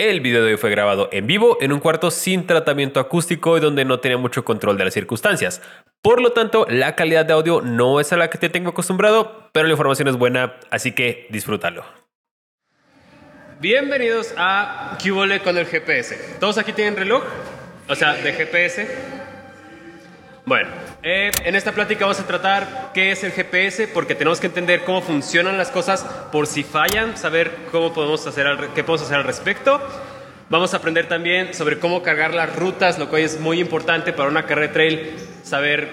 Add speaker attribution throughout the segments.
Speaker 1: El video de hoy fue grabado en vivo en un cuarto sin tratamiento acústico y donde no tenía mucho control de las circunstancias. Por lo tanto, la calidad de audio no es a la que te tengo acostumbrado, pero la información es buena, así que disfrútalo. Bienvenidos a Cubole con el GPS. ¿Todos aquí tienen reloj? O sea, de GPS. Bueno, eh, en esta plática vamos a tratar qué es el GPS, porque tenemos que entender cómo funcionan las cosas por si fallan, saber cómo podemos hacer qué podemos hacer al respecto. Vamos a aprender también sobre cómo cargar las rutas, lo cual es muy importante para una carrera de trail, saber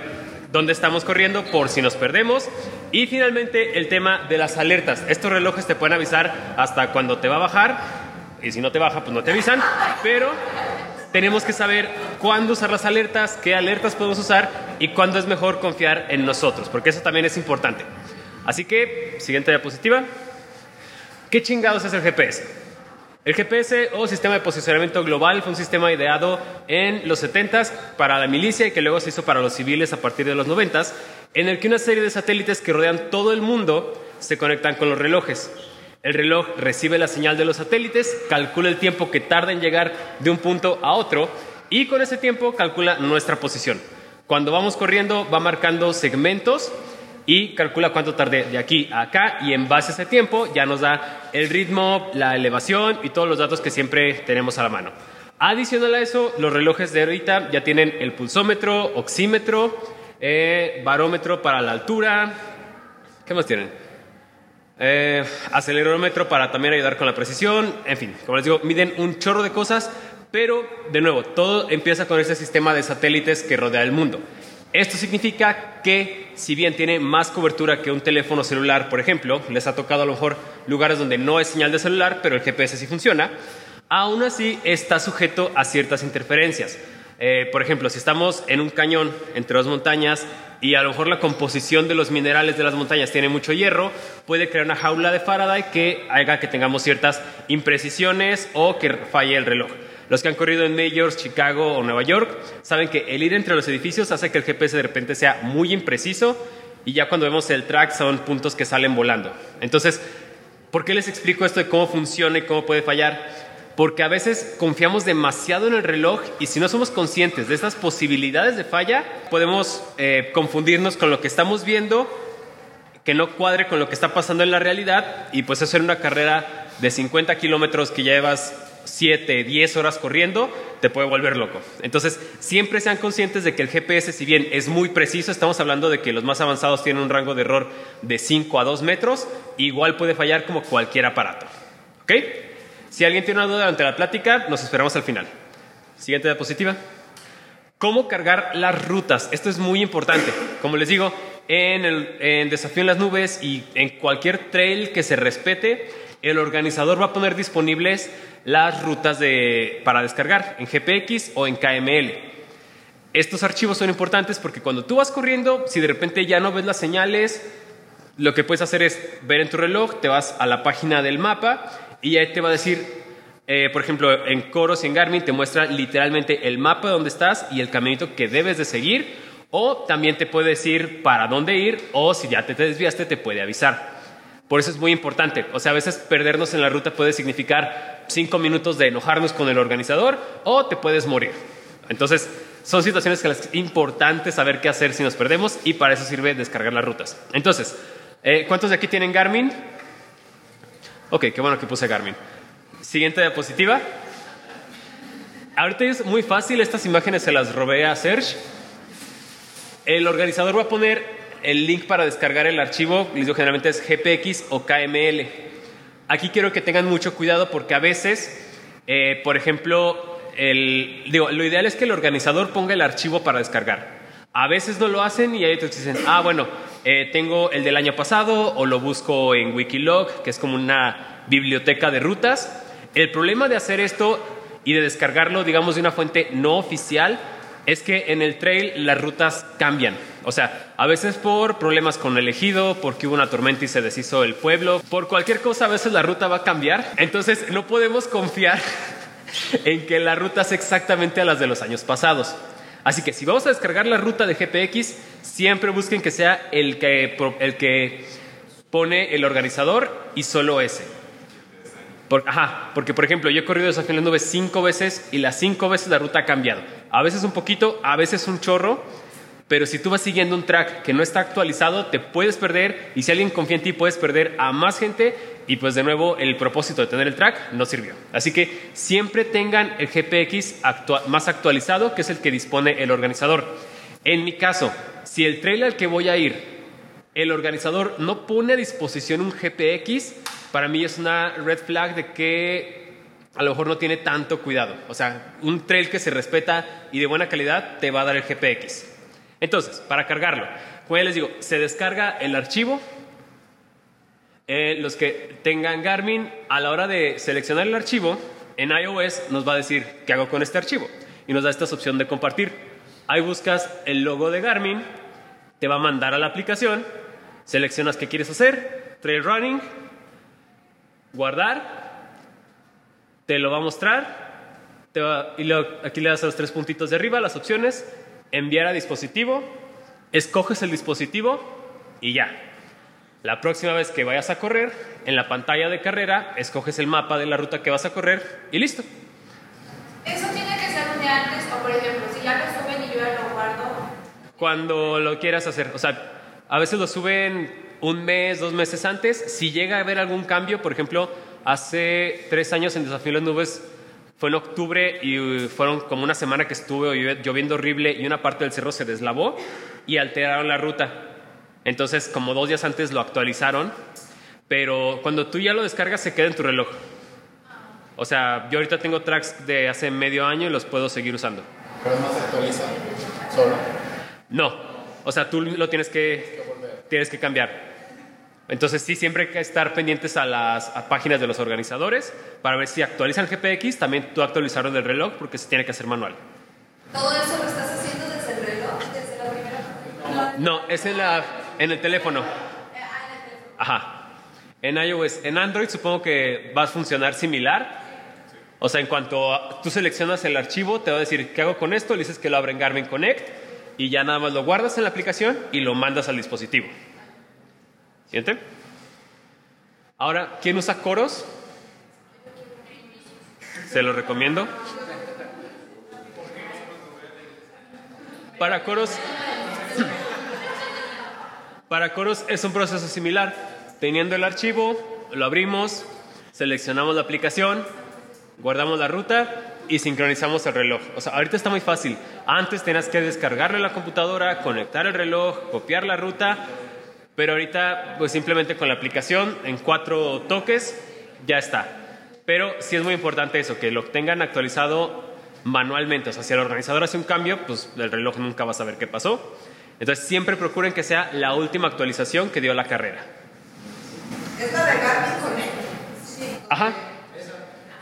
Speaker 1: dónde estamos corriendo por si nos perdemos. Y finalmente el tema de las alertas. Estos relojes te pueden avisar hasta cuando te va a bajar, y si no te baja, pues no te avisan, pero tenemos que saber cuándo usar las alertas, qué alertas podemos usar y cuándo es mejor confiar en nosotros, porque eso también es importante. Así que, siguiente diapositiva. ¿Qué chingados es el GPS? El GPS o Sistema de Posicionamiento Global fue un sistema ideado en los 70s para la milicia y que luego se hizo para los civiles a partir de los 90s, en el que una serie de satélites que rodean todo el mundo se conectan con los relojes. El reloj recibe la señal de los satélites, calcula el tiempo que tarda en llegar de un punto a otro y con ese tiempo calcula nuestra posición. Cuando vamos corriendo va marcando segmentos y calcula cuánto tarde de aquí a acá y en base a ese tiempo ya nos da el ritmo, la elevación y todos los datos que siempre tenemos a la mano. Adicional a eso, los relojes de ahorita ya tienen el pulsómetro, oxímetro, eh, barómetro para la altura. ¿Qué más tienen? Eh, acelerómetro para también ayudar con la precisión, en fin, como les digo, miden un chorro de cosas, pero de nuevo, todo empieza con ese sistema de satélites que rodea el mundo. Esto significa que si bien tiene más cobertura que un teléfono celular, por ejemplo, les ha tocado a lo mejor lugares donde no hay señal de celular, pero el GPS sí funciona, aún así está sujeto a ciertas interferencias. Eh, por ejemplo, si estamos en un cañón entre dos montañas y a lo mejor la composición de los minerales de las montañas tiene mucho hierro, puede crear una jaula de Faraday que haga que tengamos ciertas imprecisiones o que falle el reloj. Los que han corrido en Majors, Chicago o Nueva York saben que el ir entre los edificios hace que el GPS de repente sea muy impreciso y ya cuando vemos el track son puntos que salen volando. Entonces, ¿por qué les explico esto de cómo funciona y cómo puede fallar? porque a veces confiamos demasiado en el reloj y si no somos conscientes de estas posibilidades de falla, podemos eh, confundirnos con lo que estamos viendo, que no cuadre con lo que está pasando en la realidad y pues hacer una carrera de 50 kilómetros que llevas 7, 10 horas corriendo, te puede volver loco. Entonces, siempre sean conscientes de que el GPS, si bien es muy preciso, estamos hablando de que los más avanzados tienen un rango de error de 5 a 2 metros, igual puede fallar como cualquier aparato. ¿Ok? Si alguien tiene una duda durante la plática, nos esperamos al final. Siguiente diapositiva. ¿Cómo cargar las rutas? Esto es muy importante. Como les digo, en el Desafío en las Nubes y en cualquier trail que se respete, el organizador va a poner disponibles las rutas para descargar en GPX o en KML. Estos archivos son importantes porque cuando tú vas corriendo, si de repente ya no ves las señales, lo que puedes hacer es ver en tu reloj, te vas a la página del mapa y ahí te va a decir, eh, por ejemplo, en Coros y en Garmin te muestra literalmente el mapa de donde estás y el caminito que debes de seguir, o también te puede decir para dónde ir, o si ya te, desviaste, te puede avisar. Por eso es muy importante. O sea, a veces perdernos en la ruta puede significar cinco minutos de enojarnos con el organizador o te puedes morir. Entonces, son situaciones que es importante saber qué hacer si nos perdemos y para eso sirve descargar las rutas. Entonces, eh, ¿cuántos de aquí tienen Garmin? Ok, qué bueno que puse Garmin. Siguiente diapositiva. Ahorita es muy fácil, estas imágenes se las robé a Serge. El organizador va a poner el link para descargar el archivo, les digo generalmente es GPX o KML. Aquí quiero que tengan mucho cuidado porque a veces, eh, por ejemplo, el, digo, lo ideal es que el organizador ponga el archivo para descargar. A veces no lo hacen y otros que dicen, ah, bueno, eh, tengo el del año pasado o lo busco en Wikilog, que es como una biblioteca de rutas. El problema de hacer esto y de descargarlo, digamos, de una fuente no oficial, es que en el trail las rutas cambian. O sea, a veces por problemas con el ejido, porque hubo una tormenta y se deshizo el pueblo, por cualquier cosa a veces la ruta va a cambiar. Entonces no podemos confiar en que la ruta es exactamente a las de los años pasados. Así que si vamos a descargar la ruta de GPX, siempre busquen que sea el que, el que pone el organizador y solo ese. Ajá, porque por ejemplo, yo he corrido desafío en las nubes cinco veces y las cinco veces la ruta ha cambiado. A veces un poquito, a veces un chorro, pero si tú vas siguiendo un track que no está actualizado, te puedes perder y si alguien confía en ti, puedes perder a más gente y pues de nuevo el propósito de tener el track no sirvió. Así que siempre tengan el GPX más actualizado, que es el que dispone el organizador. En mi caso, si el trail al que voy a ir el organizador no pone a disposición un GPX, para mí es una red flag de que a lo mejor no tiene tanto cuidado. O sea, un trail que se respeta y de buena calidad te va a dar el GPX. Entonces, para cargarlo, como ya les digo, se descarga el archivo. Eh, los que tengan Garmin, a la hora de seleccionar el archivo, en iOS nos va a decir qué hago con este archivo y nos da esta opción de compartir. Ahí buscas el logo de Garmin, te va a mandar a la aplicación, seleccionas qué quieres hacer, trail running, guardar, te lo va a mostrar, te va- y luego aquí le das a los tres puntitos de arriba, las opciones, enviar a dispositivo, escoges el dispositivo y ya. La próxima vez que vayas a correr, en la pantalla de carrera, escoges el mapa de la ruta que vas a correr y listo.
Speaker 2: Eso tiene que ser un día antes, o por ejemplo, si ya lo suben y yo ya lo guardo,
Speaker 1: Cuando lo quieras hacer. O sea, a veces lo suben un mes, dos meses antes. Si llega a haber algún cambio, por ejemplo, hace tres años en Desafío de las Nubes fue en octubre y uh, fueron como una semana que estuvo llo- lloviendo horrible y una parte del cerro se deslavó y alteraron la ruta. Entonces, como dos días antes lo actualizaron, pero cuando tú ya lo descargas se queda en tu reloj. O sea, yo ahorita tengo tracks de hace medio año y los puedo seguir usando.
Speaker 3: Pero no se actualiza solo.
Speaker 1: No, o sea, tú lo tienes que, tienes que cambiar. Entonces sí, siempre hay que estar pendientes a las a páginas de los organizadores para ver si actualizan GPX, también tú actualizaron del reloj porque se tiene que hacer manual.
Speaker 2: todo eso lo estás haciendo desde el reloj, desde la primera.
Speaker 1: No, es en, la, en el teléfono. Ajá. En iOS. En Android supongo que va a funcionar similar. O sea, en cuanto a- tú seleccionas el archivo, te va a decir qué hago con esto, le dices que lo abra en Garmin Connect y ya nada más lo guardas en la aplicación y lo mandas al dispositivo. ¿Siente? Ahora, ¿quién usa coros? Se lo recomiendo. Para coros, para coros es un proceso similar. Teniendo el archivo, lo abrimos, seleccionamos la aplicación, guardamos la ruta y sincronizamos el reloj. O sea, ahorita está muy fácil. Antes tenías que descargarlo en la computadora, conectar el reloj, copiar la ruta, pero ahorita pues simplemente con la aplicación en cuatro toques ya está. Pero sí es muy importante eso, que lo tengan actualizado manualmente. O sea, si el organizador hace un cambio, pues el reloj nunca va a saber qué pasó. Entonces siempre procuren que sea la última actualización que dio la carrera.
Speaker 2: ¿Es la de Garmin Connect? Sí.
Speaker 1: Ajá.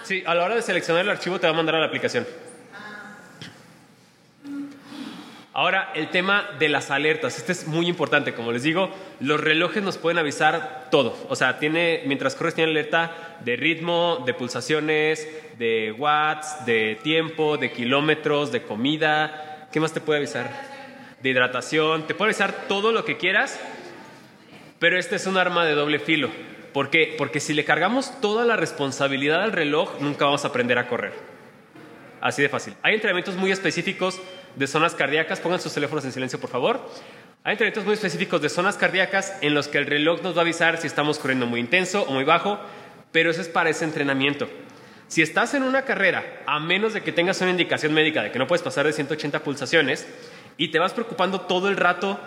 Speaker 1: Sí, a la hora de seleccionar el archivo te va a mandar a la aplicación. Ahora, el tema de las alertas. Este es muy importante. Como les digo, los relojes nos pueden avisar todo. O sea, tiene, mientras corres, tiene alerta de ritmo, de pulsaciones, de watts, de tiempo, de kilómetros, de comida. ¿Qué más te puede avisar? De hidratación. Te puede avisar todo lo que quieras, pero este es un arma de doble filo. ¿Por qué? Porque si le cargamos toda la responsabilidad al reloj, nunca vamos a aprender a correr. Así de fácil. Hay entrenamientos muy específicos de zonas cardíacas. Pongan sus teléfonos en silencio, por favor. Hay entrenamientos muy específicos de zonas cardíacas en los que el reloj nos va a avisar si estamos corriendo muy intenso o muy bajo, pero eso es para ese entrenamiento. Si estás en una carrera, a menos de que tengas una indicación médica de que no puedes pasar de 180 pulsaciones y te vas preocupando todo el rato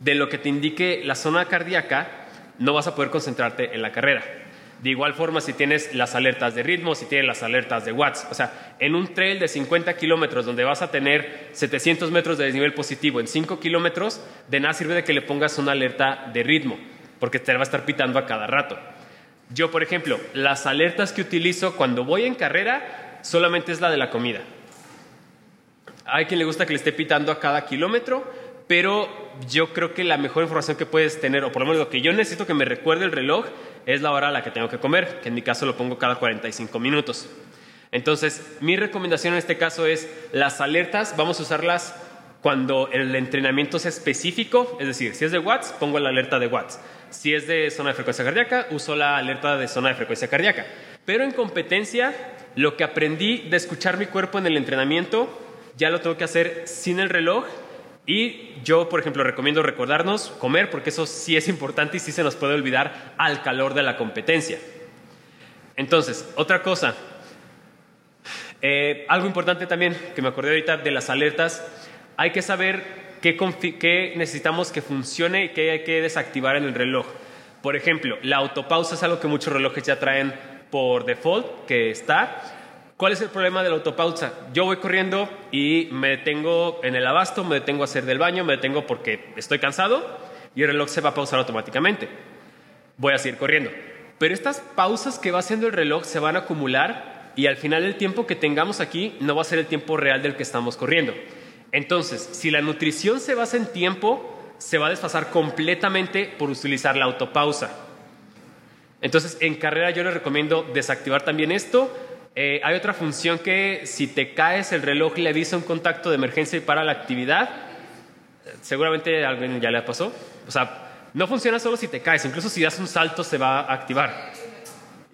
Speaker 1: de lo que te indique la zona cardíaca, no vas a poder concentrarte en la carrera. De igual forma, si tienes las alertas de ritmo, si tienes las alertas de watts, o sea, en un trail de 50 kilómetros donde vas a tener 700 metros de desnivel positivo en 5 kilómetros, de nada sirve de que le pongas una alerta de ritmo, porque te va a estar pitando a cada rato. Yo, por ejemplo, las alertas que utilizo cuando voy en carrera solamente es la de la comida. Hay quien le gusta que le esté pitando a cada kilómetro, pero yo creo que la mejor información que puedes tener, o por lo menos lo que yo necesito que me recuerde el reloj, es la hora a la que tengo que comer, que en mi caso lo pongo cada 45 minutos. Entonces, mi recomendación en este caso es las alertas, vamos a usarlas cuando el entrenamiento sea específico, es decir, si es de watts, pongo la alerta de watts. Si es de zona de frecuencia cardíaca, uso la alerta de zona de frecuencia cardíaca. Pero en competencia, lo que aprendí de escuchar mi cuerpo en el entrenamiento, ya lo tengo que hacer sin el reloj. Y yo, por ejemplo, recomiendo recordarnos comer, porque eso sí es importante y sí se nos puede olvidar al calor de la competencia. Entonces, otra cosa, eh, algo importante también que me acordé ahorita de las alertas, hay que saber qué, qué necesitamos que funcione y qué hay que desactivar en el reloj. Por ejemplo, la autopausa es algo que muchos relojes ya traen por default, que está. ¿Cuál es el problema de la autopausa? Yo voy corriendo y me detengo en el abasto, me detengo a hacer del baño, me detengo porque estoy cansado y el reloj se va a pausar automáticamente. Voy a seguir corriendo. Pero estas pausas que va haciendo el reloj se van a acumular y al final el tiempo que tengamos aquí no va a ser el tiempo real del que estamos corriendo. Entonces, si la nutrición se basa en tiempo, se va a desfasar completamente por utilizar la autopausa. Entonces, en carrera yo les recomiendo desactivar también esto. Eh, hay otra función que si te caes, el reloj le avisa un contacto de emergencia y para la actividad. Seguramente a alguien ya le pasó. O sea, no funciona solo si te caes, incluso si das un salto se va a activar.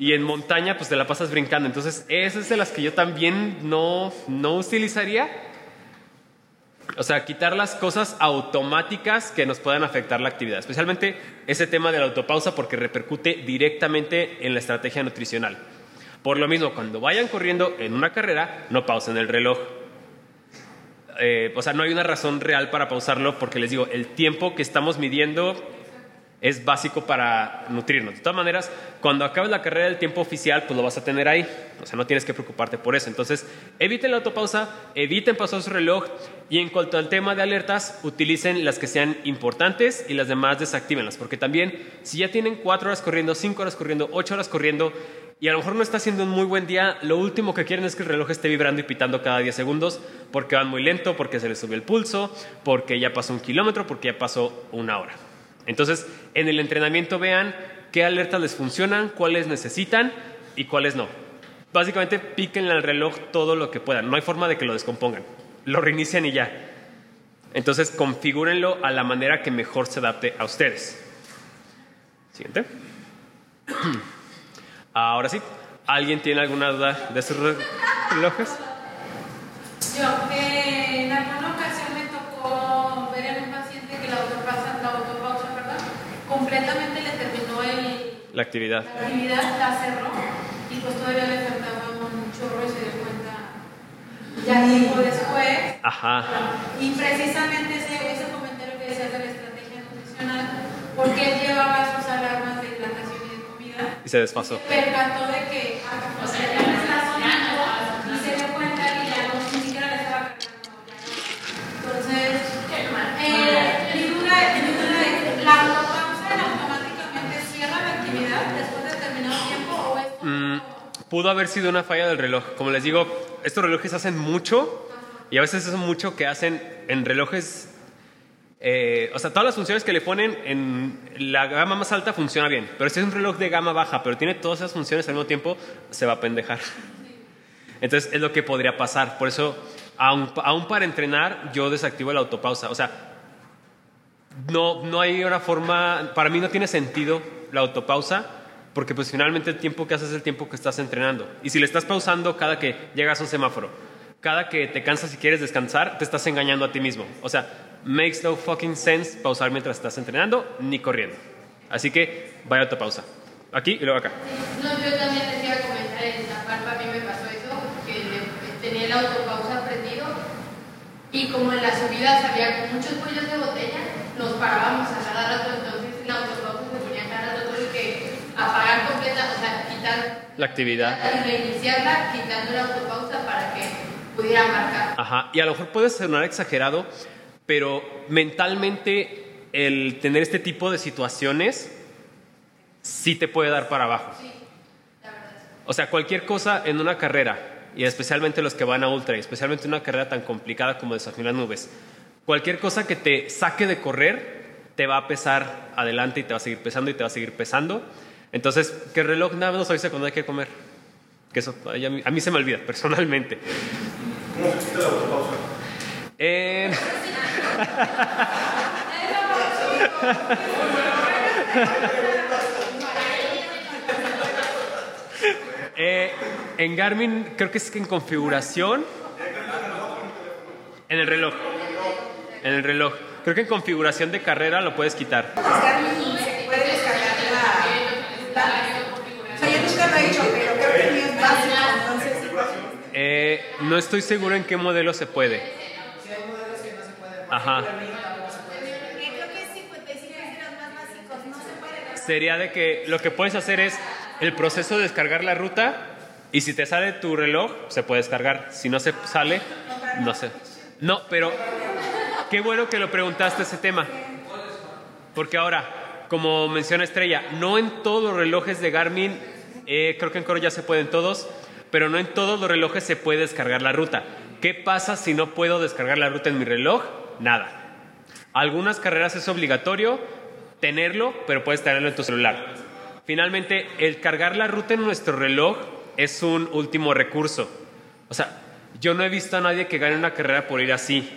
Speaker 1: Y en montaña, pues te la pasas brincando. Entonces, esas es de las que yo también no, no utilizaría. O sea, quitar las cosas automáticas que nos puedan afectar la actividad. Especialmente ese tema de la autopausa porque repercute directamente en la estrategia nutricional. Por lo mismo, cuando vayan corriendo en una carrera, no pausen el reloj. Eh, o sea, no hay una razón real para pausarlo porque les digo, el tiempo que estamos midiendo es básico para nutrirnos. De todas maneras, cuando acabes la carrera del tiempo oficial, pues lo vas a tener ahí. O sea, no tienes que preocuparte por eso. Entonces, eviten la autopausa, eviten pausar su reloj y en cuanto al tema de alertas, utilicen las que sean importantes y las demás desactívenlas. Porque también, si ya tienen cuatro horas corriendo, cinco horas corriendo, ocho horas corriendo y a lo mejor no está haciendo un muy buen día, lo último que quieren es que el reloj esté vibrando y pitando cada 10 segundos porque van muy lento, porque se les subió el pulso, porque ya pasó un kilómetro, porque ya pasó una hora. Entonces, en el entrenamiento vean qué alertas les funcionan, cuáles necesitan y cuáles no. Básicamente, píquenle al reloj todo lo que puedan. No hay forma de que lo descompongan. Lo reinician y ya. Entonces, configúrenlo a la manera que mejor se adapte a ustedes. Siguiente. Ahora sí, ¿alguien tiene alguna duda de re- relojes?
Speaker 2: Yo, eh, en alguna ocasión me tocó ver en un paciente que la autopausa, la autopausa perdón, completamente le terminó el,
Speaker 1: La actividad.
Speaker 2: la actividad, la cerró y pues todavía le faltaba un chorro y se dio cuenta ya tiempo después.
Speaker 1: Ajá.
Speaker 2: Y precisamente ese, ese comentario que decías de la estrategia nutricional, porque él llevaba sus alarmas de hidratación y de comida,
Speaker 1: Y se desfasó.
Speaker 2: percató de que o sea, ya no estaba sonando y se dio cuenta que ya no, ni siquiera le estaba cargando. Entonces, eh, mi duda, mi duda es, ¿la autopausa automáticamente cierra la actividad después de determinado tiempo o es
Speaker 1: Mm, pudo haber sido una falla del reloj. Como les digo, estos relojes hacen mucho y a veces es mucho que hacen en relojes. eh, o sea, todas las funciones que le ponen en la gama más alta funciona bien, pero si es un reloj de gama baja, pero tiene todas esas funciones al mismo tiempo, se va a pendejar. Entonces es lo que podría pasar. Por eso, aún, aún para entrenar, yo desactivo la autopausa. O sea, no, no hay una forma, para mí no tiene sentido la autopausa, porque pues finalmente el tiempo que haces es el tiempo que estás entrenando. Y si le estás pausando cada que llegas a un semáforo, cada que te cansas y quieres descansar, te estás engañando a ti mismo. O sea, makes no fucking sense pausar mientras estás entrenando ni corriendo. Así que vaya autopausa. Aquí y luego acá.
Speaker 4: No, yo también les iba a comentar, en Zapalpa a mí me pasó eso, que tenía el autopausa prendido y como en las subidas había muchos cuellos de botella, nos parábamos a cada rato, entonces la autopausa se ponía cada rato tuve que apagar completa, o sea, quitar
Speaker 1: La actividad.
Speaker 4: reiniciarla quitando la autopausa para que pudiera marcar.
Speaker 1: Ajá, y a lo mejor puede sonar exagerado, pero mentalmente el tener este tipo de situaciones sí te puede dar para abajo. O sea, cualquier cosa en una carrera, y especialmente los que van a ultra, y especialmente en una carrera tan complicada como Desafío en las Nubes, cualquier cosa que te saque de correr te va a pesar adelante y te va a seguir pesando y te va a seguir pesando. Entonces, que el reloj nada más nos avisa cuando hay que comer. Que eso a mí, a mí se me olvida, personalmente.
Speaker 5: ¿Cómo se quita la autopausa?
Speaker 1: Eh, Eh, en Garmin, creo que es que en configuración. En el reloj. En el reloj. Creo que en configuración de carrera lo puedes quitar.
Speaker 6: Garmin se puede descargar la, la- O sea, yo nunca lo he hecho, pero creo que el mío es básico, entonces...
Speaker 1: Eh, no estoy seguro en qué modelo se puede. Ajá.
Speaker 2: Creo que es 55 es de los más básicos, no se ver.
Speaker 1: Sería de que lo que puedes hacer es el proceso de descargar la ruta y si te sale tu reloj, se puede descargar. Si no se sale, no sé. No, pero qué bueno que lo preguntaste ese tema. Porque ahora, como menciona Estrella, no en todos los relojes de Garmin, eh, creo que en Coro ya se pueden todos, pero no en todos los relojes se puede descargar la ruta. ¿Qué pasa si no puedo descargar la ruta en mi reloj? Nada. Algunas carreras es obligatorio tenerlo, pero puedes tenerlo en tu celular. Finalmente, el cargar la ruta en nuestro reloj es un último recurso. O sea, yo no he visto a nadie que gane una carrera por ir así.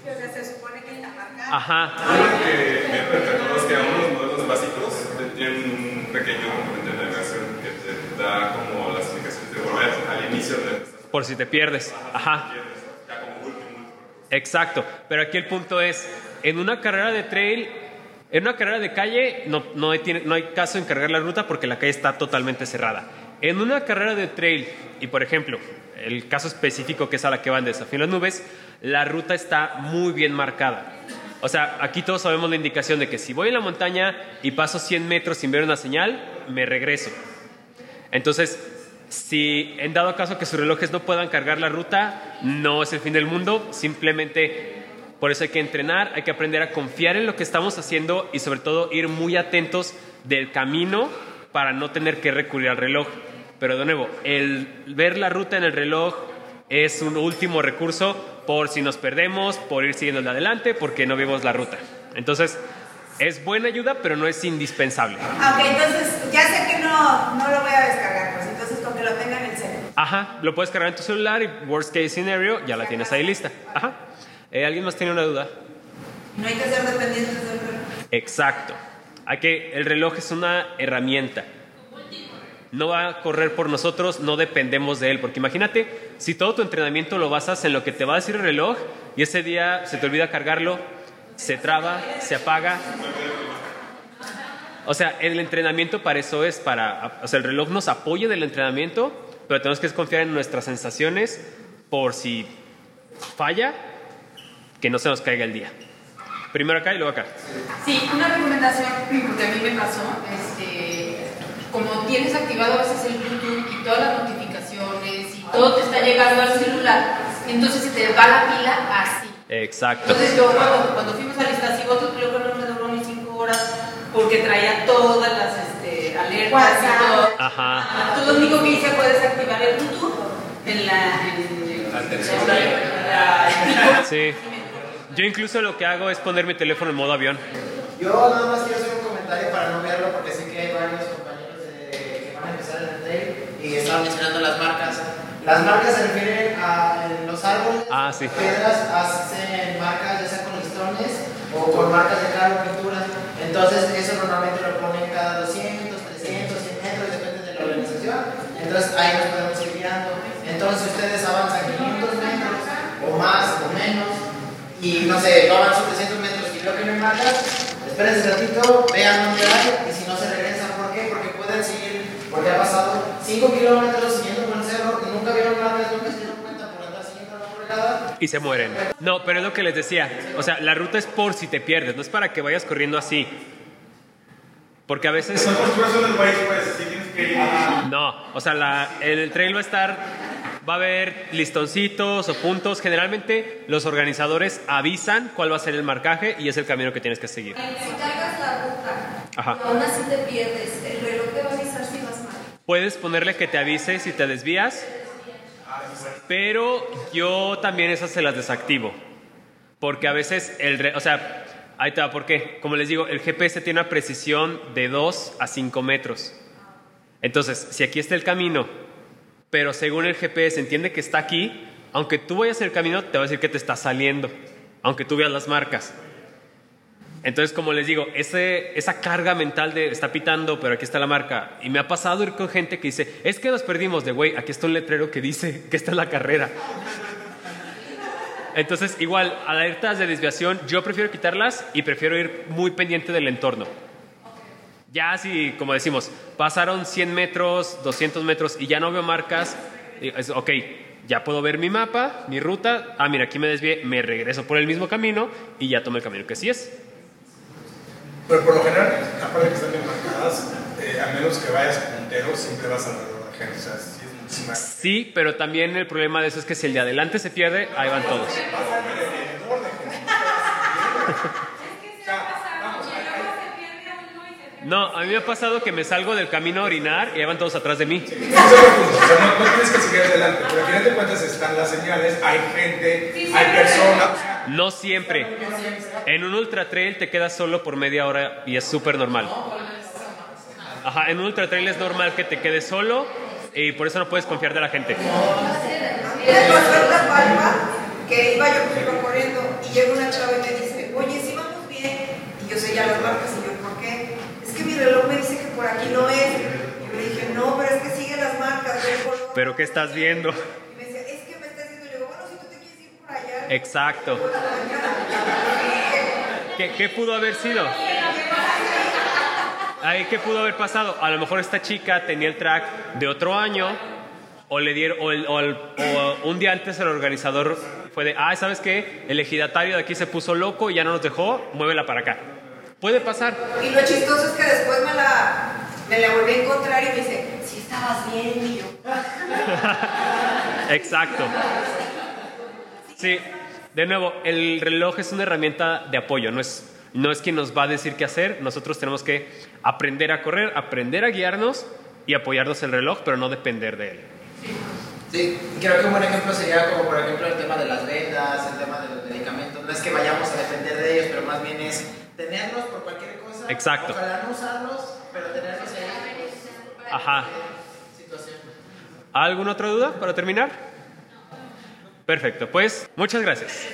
Speaker 6: O sea, se supone que.
Speaker 1: Ajá.
Speaker 5: Algo que me percató es que aún los modelos básicos tienen un pequeño componente de navegación que te da como las indicaciones de volver al inicio de estás
Speaker 1: Por si te pierdes. Ajá. Exacto, pero aquí el punto es, en una carrera de trail, en una carrera de calle no, no, hay, no hay caso en cargar la ruta porque la calle está totalmente cerrada. En una carrera de trail, y por ejemplo, el caso específico que es a la que van de Desafío en las Nubes, la ruta está muy bien marcada. O sea, aquí todos sabemos la indicación de que si voy en la montaña y paso 100 metros sin ver una señal, me regreso. Entonces, si en dado caso que sus relojes no puedan cargar la ruta, no es el fin del mundo, simplemente por eso hay que entrenar, hay que aprender a confiar en lo que estamos haciendo y sobre todo ir muy atentos del camino para no tener que recurrir al reloj. Pero de nuevo, el ver la ruta en el reloj es un último recurso por si nos perdemos, por ir siguiendo adelante, porque no vimos la ruta. Entonces, es buena ayuda, pero no es indispensable.
Speaker 6: Ok, entonces ya sé que no, no lo voy a descargar, lo tenga en el celular.
Speaker 1: Ajá, lo puedes cargar en tu celular y worst case scenario ya la tienes ahí lista. Ajá. Eh, ¿Alguien más tiene una duda?
Speaker 6: No hay que ser dependientes del reloj.
Speaker 1: Exacto. Hay que, el reloj es una herramienta. No va a correr por nosotros, no dependemos de él. Porque imagínate, si todo tu entrenamiento lo basas en lo que te va a decir el reloj y ese día se te olvida cargarlo, se traba, se apaga. O sea, el entrenamiento para eso es, para, o sea, el reloj nos apoya del entrenamiento, pero tenemos que confiar en nuestras sensaciones por si falla, que no se nos caiga el día. Primero acá y luego acá.
Speaker 7: Sí, una recomendación, porque a mí me pasó, este, como tienes activado a veces el Bluetooth y todas las notificaciones y todo te está llegando al celular, entonces se te va la pila así.
Speaker 1: Exacto.
Speaker 7: Entonces yo cuando, cuando fuimos al Iztaccíhuatl, tu teléfono no me duró ni 5 horas porque traía todas las este, alertas y todo.
Speaker 1: Ajá.
Speaker 7: Entonces lo único que hice fue desactivar el Bluetooth en la... En, en la-
Speaker 1: Sí. Yo incluso lo que hago es poner mi teléfono en modo avión.
Speaker 8: Yo nada más quiero hacer un comentario para no verlo porque sé que hay varios compañeros de- que van a empezar el trail y estaban mencionando las marcas. Las marcas se refieren a los árboles,
Speaker 1: Ah, sí.
Speaker 8: piedras, hacen marcas ya sea con listones o con marcas de cada pintura. Entonces eso normalmente lo ponen cada 200, 300, 100 metros, depende de la organización. Entonces ahí nos podemos ir guiando. Entonces ustedes avanzan 500 metros o más o menos y no sé, yo avanzo 300 metros y veo que hay marcas, espérense un ratito, vean dónde hay y si no se regresan, ¿por qué? Porque pueden seguir, porque ha pasado 5 kilómetros siguiendo por el cerro y nunca vieron marcas, nunca se dieron cuenta por andar siguiendo la fregada.
Speaker 1: Y se mueren. No, pero es lo que les decía. O sea, la ruta es por si te pierdes, no es para que vayas corriendo así. Porque a veces...
Speaker 5: Pues.
Speaker 1: No, o sea, la, en el trail va a estar, va a haber listoncitos o puntos. Generalmente los organizadores avisan cuál va a ser el marcaje y es el camino que tienes que seguir.
Speaker 2: Si cargas la ruta,
Speaker 1: Ajá.
Speaker 2: aún así te pierdes, el reloj te va a avisar si vas mal.
Speaker 1: Puedes ponerle que te avise si te desvías, pero yo también esas se las desactivo. Porque a veces el... o sea, ahí te ¿por qué? Como les digo, el GPS tiene una precisión de 2 a 5 metros. Entonces, si aquí está el camino, pero según el GPS entiende que está aquí, aunque tú vayas el camino, te va a decir que te está saliendo, aunque tú veas las marcas. Entonces, como les digo, ese, esa carga mental de está pitando, pero aquí está la marca. Y me ha pasado ir con gente que dice, es que nos perdimos de, güey, aquí está un letrero que dice que esta es la carrera. Entonces, igual, alertas de desviación, yo prefiero quitarlas y prefiero ir muy pendiente del entorno. Ya si, como decimos, pasaron 100 metros, 200 metros y ya no veo marcas, es, ok, ya puedo ver mi mapa, mi ruta, ah, mira, aquí me desvié, me regreso por el mismo camino y ya tomo el camino que sí es.
Speaker 9: Pero por lo general, aparte que están bien marcadas, eh, a menos que vayas puntero, siempre vas alrededor de la gente. O sea, sí es muchísima
Speaker 1: Sí, pero también el problema de eso es que si el de adelante se pierde, ahí van todos. No, a mí me ha pasado que me salgo del camino a orinar y ahí van todos atrás de mí.
Speaker 9: El punto. O sea, no, no tienes que seguir adelante, pero al final de cuentas están las señales, hay gente,
Speaker 2: Sí, sí,
Speaker 9: hay
Speaker 2: sí.
Speaker 9: personas.
Speaker 1: No siempre. En un ultra trail te quedas solo por media hora y es súper normal. Ajá, en un ultra trail es normal que te quedes solo y por eso no puedes confiar de la gente.
Speaker 6: Me pasó en La Palma que iba yo pues, corriendo y llega una chava y me dice, oye, sí vamos bien. Y yo sé ya las marcas y yo, ¿por qué? Es que mi reloj me dice que por aquí no es. Y yo le dije, no, pero es que sigue las marcas.
Speaker 1: Pero ¿qué estás viendo?
Speaker 6: Y me decía, es que me está diciendo, yo digo, bueno, si tú te quieres ir por allá.
Speaker 1: Exacto. ¿Qué, qué pudo haber sido? Ahí, ¿Qué pudo haber pasado? A lo mejor esta chica tenía el track de otro año o le dieron o, el- o el- o un día antes el organizador fue de, ah, ¿sabes qué? El ejidatario de aquí se puso loco y ya no nos dejó, muévela para acá. Puede pasar.
Speaker 6: Y lo chistoso es que después me la, me la volví a encontrar y me dice, sí estabas bien, y yo.
Speaker 1: Exacto. Sí, de nuevo, el reloj es una herramienta de apoyo, no es, no es quien nos va a decir qué hacer. Nosotros tenemos que aprender a correr, aprender a guiarnos y apoyarnos en el reloj, pero no depender de él.
Speaker 8: Sí, creo que un buen ejemplo sería como por ejemplo el tema de las vendas, el tema de los medicamentos. No es que vayamos a depender de ellos, pero más bien es tenerlos por cualquier cosa.
Speaker 1: Exacto.
Speaker 8: Ojalá no usarlos, pero tenerlos ahí.
Speaker 1: Ajá.
Speaker 8: Situación.
Speaker 1: ¿Alguna otra duda para terminar? Perfecto, pues muchas gracias.